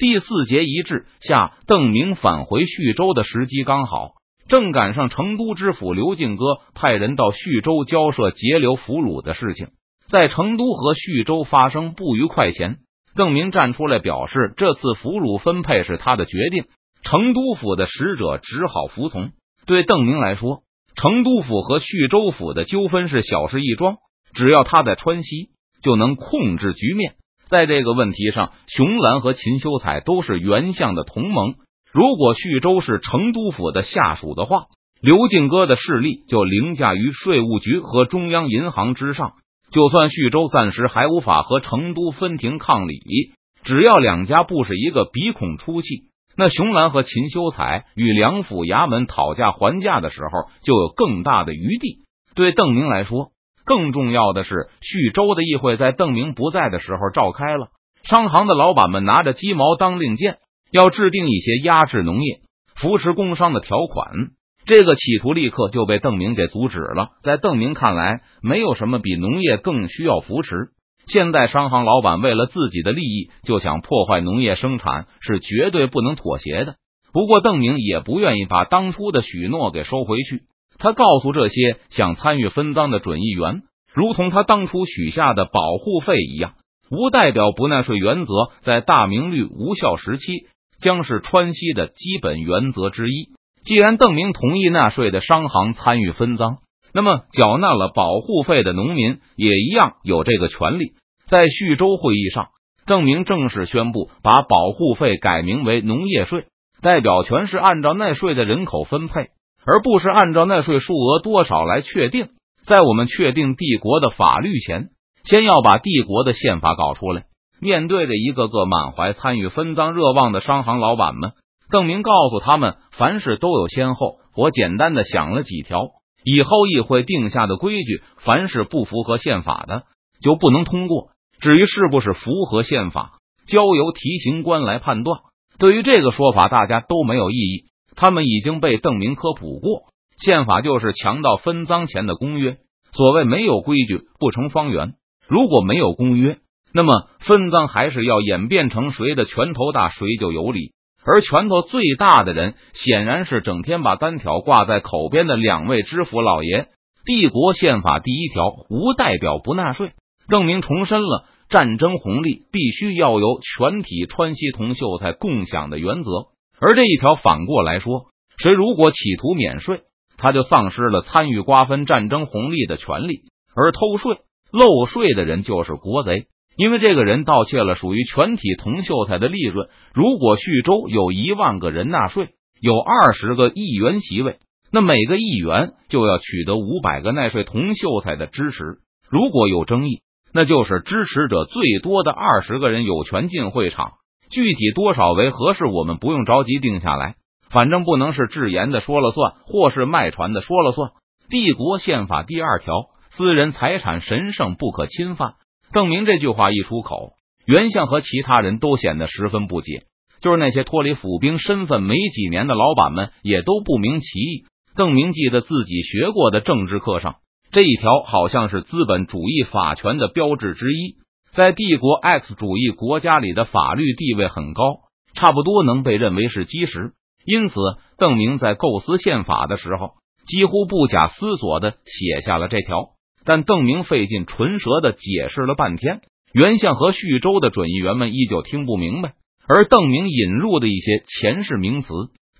第四节一致下，邓明返回徐州的时机刚好，正赶上成都知府刘敬哥派人到徐州交涉截留俘虏的事情。在成都和徐州发生不愉快前，邓明站出来表示，这次俘虏分配是他的决定。成都府的使者只好服从。对邓明来说，成都府和徐州府的纠纷是小事一桩，只要他在川西，就能控制局面。在这个问题上，熊兰和秦修才都是袁相的同盟。如果徐州是成都府的下属的话，刘敬哥的势力就凌驾于税务局和中央银行之上。就算徐州暂时还无法和成都分庭抗礼，只要两家不是一个鼻孔出气，那熊兰和秦修才与两府衙门讨价还价的时候，就有更大的余地。对邓明来说。更重要的是，徐州的议会在邓明不在的时候召开了。商行的老板们拿着鸡毛当令箭，要制定一些压制农业、扶持工商的条款。这个企图立刻就被邓明给阻止了。在邓明看来，没有什么比农业更需要扶持。现在商行老板为了自己的利益，就想破坏农业生产，是绝对不能妥协的。不过，邓明也不愿意把当初的许诺给收回去。他告诉这些想参与分赃的准议员，如同他当初许下的保护费一样，无代表不纳税原则在大明律无效时期将是川西的基本原则之一。既然邓明同意纳税的商行参与分赃，那么缴纳了保护费的农民也一样有这个权利。在徐州会议上，邓明正式宣布把保护费改名为农业税，代表权是按照纳税的人口分配。而不是按照纳税数额多少来确定。在我们确定帝国的法律前，先要把帝国的宪法搞出来。面对着一个个满怀参与分赃热望的商行老板们，邓明告诉他们：凡事都有先后。我简单的想了几条以后议会定下的规矩，凡是不符合宪法的，就不能通过。至于是不是符合宪法，交由提刑官来判断。对于这个说法，大家都没有异议。他们已经被邓明科普过，宪法就是强盗分赃前的公约。所谓没有规矩不成方圆，如果没有公约，那么分赃还是要演变成谁的拳头大谁就有理。而拳头最大的人，显然是整天把单挑挂在口边的两位知府老爷。帝国宪法第一条无代表不纳税，邓明重申了战争红利必须要由全体川西同秀才共享的原则。而这一条反过来说，谁如果企图免税，他就丧失了参与瓜分战争红利的权利。而偷税漏税的人就是国贼，因为这个人盗窃了属于全体同秀才的利润。如果徐州有一万个人纳税，有二十个议员席位，那每个议员就要取得五百个纳税同秀才的支持。如果有争议，那就是支持者最多的二十个人有权进会场。具体多少为合适，我们不用着急定下来，反正不能是制盐的说了算，或是卖船的说了算。帝国宪法第二条，私人财产神圣不可侵犯。邓明这句话一出口，袁相和其他人都显得十分不解，就是那些脱离府兵身份没几年的老板们，也都不明其意。邓明记得自己学过的政治课上，这一条好像是资本主义法权的标志之一。在帝国 X 主义国家里的法律地位很高，差不多能被认为是基石。因此，邓明在构思宪法的时候，几乎不假思索的写下了这条。但邓明费尽唇舌的解释了半天，袁相和徐州的准议员们依旧听不明白。而邓明引入的一些前世名词，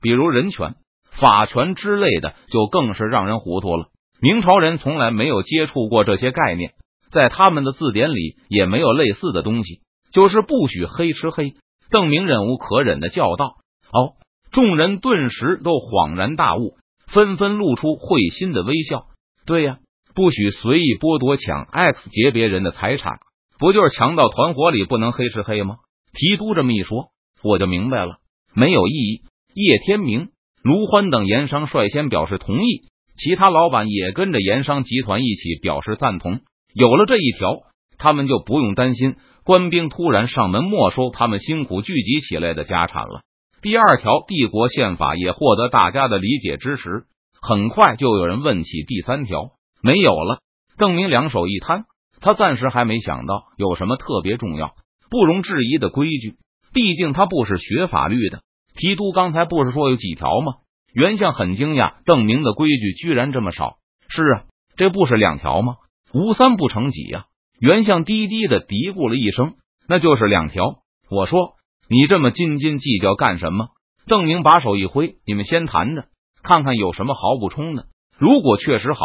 比如人权、法权之类的，就更是让人糊涂了。明朝人从来没有接触过这些概念。在他们的字典里也没有类似的东西，就是不许黑吃黑。邓明忍无可忍的叫道：“哦！”众人顿时都恍然大悟，纷纷露出会心的微笑。对呀，不许随意剥夺抢 X 级别人的财产，不就是强盗团伙里不能黑吃黑吗？提督这么一说，我就明白了，没有异议。叶天明、卢欢等盐商率先表示同意，其他老板也跟着盐商集团一起表示赞同。有了这一条，他们就不用担心官兵突然上门没收他们辛苦聚集起来的家产了。第二条帝国宪法也获得大家的理解支持。很快就有人问起第三条，没有了。邓明两手一摊，他暂时还没想到有什么特别重要、不容置疑的规矩。毕竟他不是学法律的。提督刚才不是说有几条吗？袁相很惊讶，邓明的规矩居然这么少。是啊，这不是两条吗？无三不成几呀。袁相低低的嘀咕了一声：“那就是两条。”我说：“你这么斤斤计较干什么？”邓明把手一挥：“你们先谈着，看看有什么好补充的。如果确实好，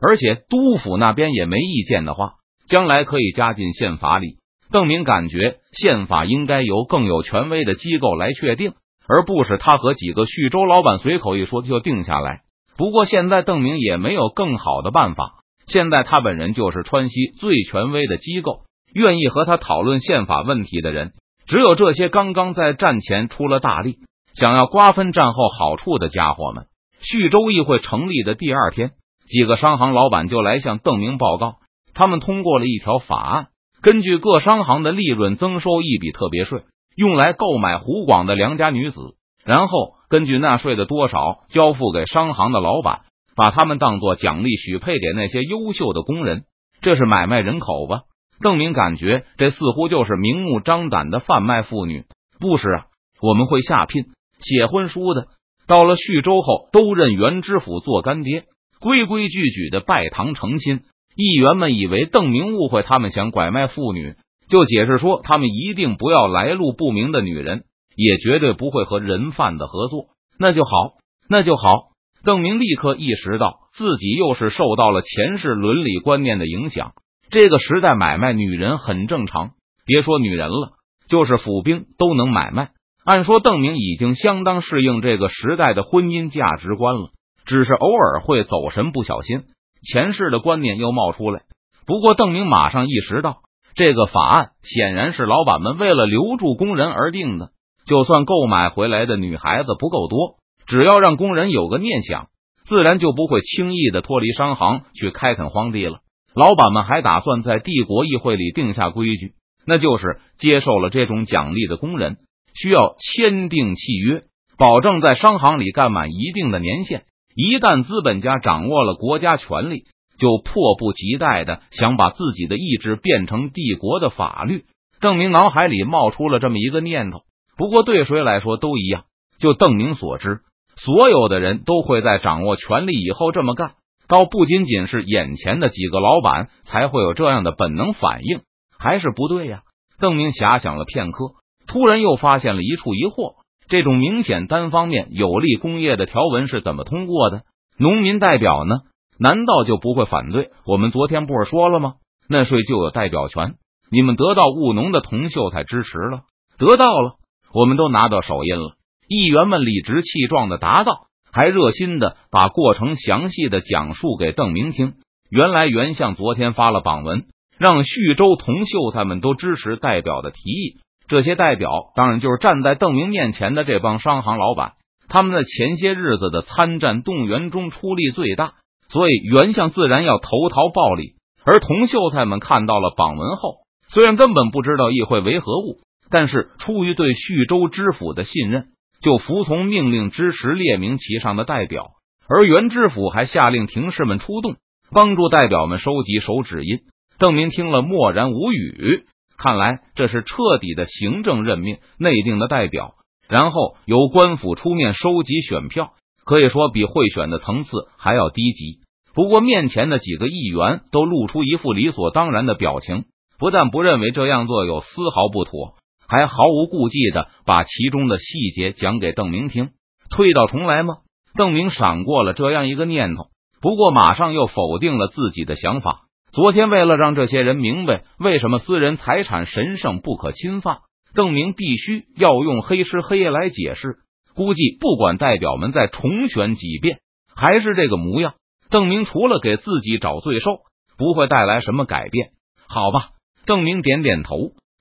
而且督府那边也没意见的话，将来可以加进宪法里。”邓明感觉宪法应该由更有权威的机构来确定，而不是他和几个徐州老板随口一说就定下来。不过现在邓明也没有更好的办法。现在他本人就是川西最权威的机构，愿意和他讨论宪法问题的人，只有这些刚刚在战前出了大力，想要瓜分战后好处的家伙们。徐州议会成立的第二天，几个商行老板就来向邓明报告，他们通过了一条法案。根据各商行的利润增收一笔特别税，用来购买湖广的良家女子，然后根据纳税的多少交付给商行的老板，把他们当做奖励许配给那些优秀的工人。这是买卖人口吧？邓明感觉这似乎就是明目张胆的贩卖妇女。不是啊，我们会下聘写婚书的。到了徐州后，都认袁知府做干爹，规规矩矩的拜堂成亲。议员们以为邓明误会他们想拐卖妇女，就解释说他们一定不要来路不明的女人，也绝对不会和人贩子合作。那就好，那就好。邓明立刻意识到自己又是受到了前世伦理观念的影响。这个时代买卖女人很正常，别说女人了，就是府兵都能买卖。按说邓明已经相当适应这个时代的婚姻价值观了，只是偶尔会走神，不小心。前世的观念又冒出来，不过邓明马上意识到，这个法案显然是老板们为了留住工人而定的。就算购买回来的女孩子不够多，只要让工人有个念想，自然就不会轻易的脱离商行去开垦荒地了。老板们还打算在帝国议会里定下规矩，那就是接受了这种奖励的工人需要签订契约，保证在商行里干满一定的年限。一旦资本家掌握了国家权力，就迫不及待的想把自己的意志变成帝国的法律。邓明脑海里冒出了这么一个念头，不过对谁来说都一样。就邓明所知，所有的人都会在掌握权力以后这么干，倒不仅仅是眼前的几个老板才会有这样的本能反应，还是不对呀？邓明遐想了片刻，突然又发现了一处疑惑。这种明显单方面有利工业的条文是怎么通过的？农民代表呢？难道就不会反对？我们昨天不是说了吗？纳税就有代表权。你们得到务农的同秀才支持了，得到了，我们都拿到手印了。议员们理直气壮的答道，还热心的把过程详细的讲述给邓明听。原来袁相昨天发了榜文，让徐州同秀才们都支持代表的提议。这些代表当然就是站在邓明面前的这帮商行老板，他们在前些日子的参战动员中出力最大，所以袁相自然要投桃报李。而同秀才们看到了榜文后，虽然根本不知道议会为何物，但是出于对徐州知府的信任，就服从命令支持列明其上的代表。而袁知府还下令廷士们出动，帮助代表们收集手指印。邓明听了默然无语。看来这是彻底的行政任命，内定的代表，然后由官府出面收集选票，可以说比贿选的层次还要低级。不过面前的几个议员都露出一副理所当然的表情，不但不认为这样做有丝毫不妥，还毫无顾忌的把其中的细节讲给邓明听。推倒重来吗？邓明闪过了这样一个念头，不过马上又否定了自己的想法。昨天为了让这些人明白为什么私人财产神圣不可侵犯，邓明必须要用黑吃黑来解释。估计不管代表们再重选几遍，还是这个模样。邓明除了给自己找罪受，不会带来什么改变。好吧，邓明点点头，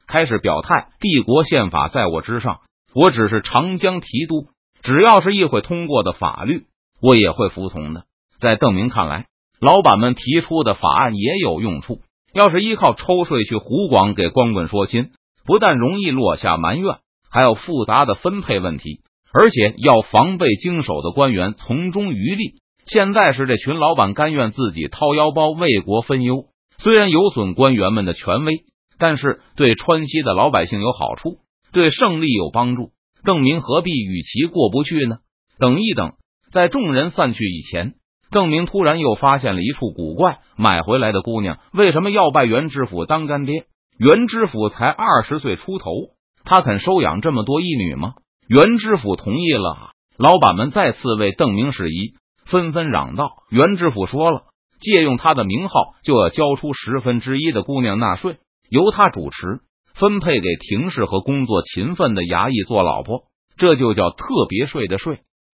开始表态：帝国宪法在我之上，我只是长江提督，只要是议会通过的法律，我也会服从的。在邓明看来。老板们提出的法案也有用处。要是依靠抽税去湖广给光棍说亲，不但容易落下埋怨，还有复杂的分配问题，而且要防备经手的官员从中渔利。现在是这群老板甘愿自己掏腰包为国分忧，虽然有损官员们的权威，但是对川西的老百姓有好处。对胜利有帮助。邓明何必与其过不去呢？等一等，在众人散去以前，邓明突然又发现了一处古怪：买回来的姑娘为什么要拜袁知府当干爹？袁知府才二十岁出头，他肯收养这么多义女吗？袁知府同意了，老板们再次为邓明使仪，纷纷嚷道：“袁知府说了，借用他的名号，就要交出十分之一的姑娘纳税，由他主持，分配给廷试和工作勤奋的衙役做老婆，这就叫特别税的税。”